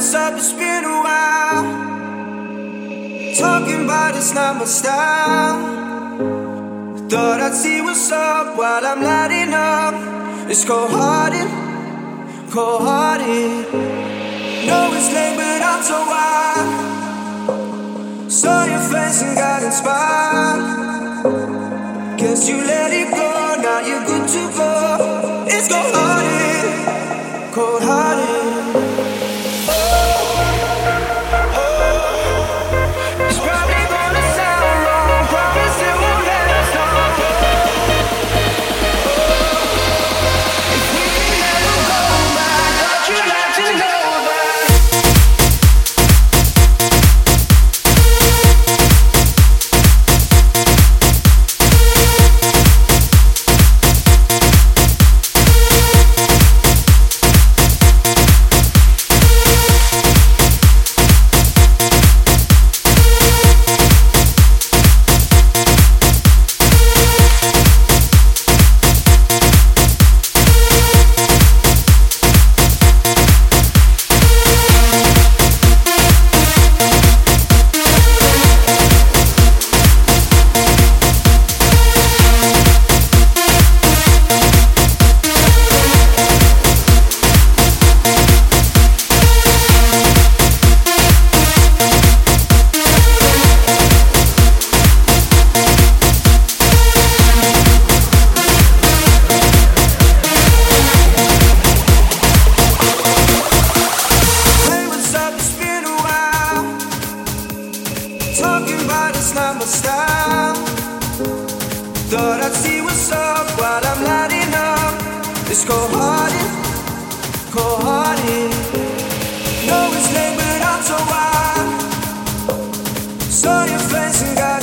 what's up? It's been a while. Talking about it's not my style. Thought I'd see what's up while I'm lighting up. It's cold hearted, cold hearted. Know it's late, but I'm so wild. Saw your face and got inspired. Guess you let it go, now you're good to go. It's cold See what's up while I'm lighting up. It's late, but I'm so wild. Saw your face and got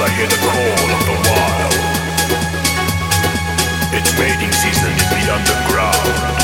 I hear the call of the wild. It's mating season in the underground.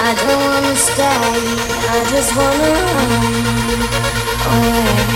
I don't wanna stay, I just wanna run away.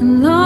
and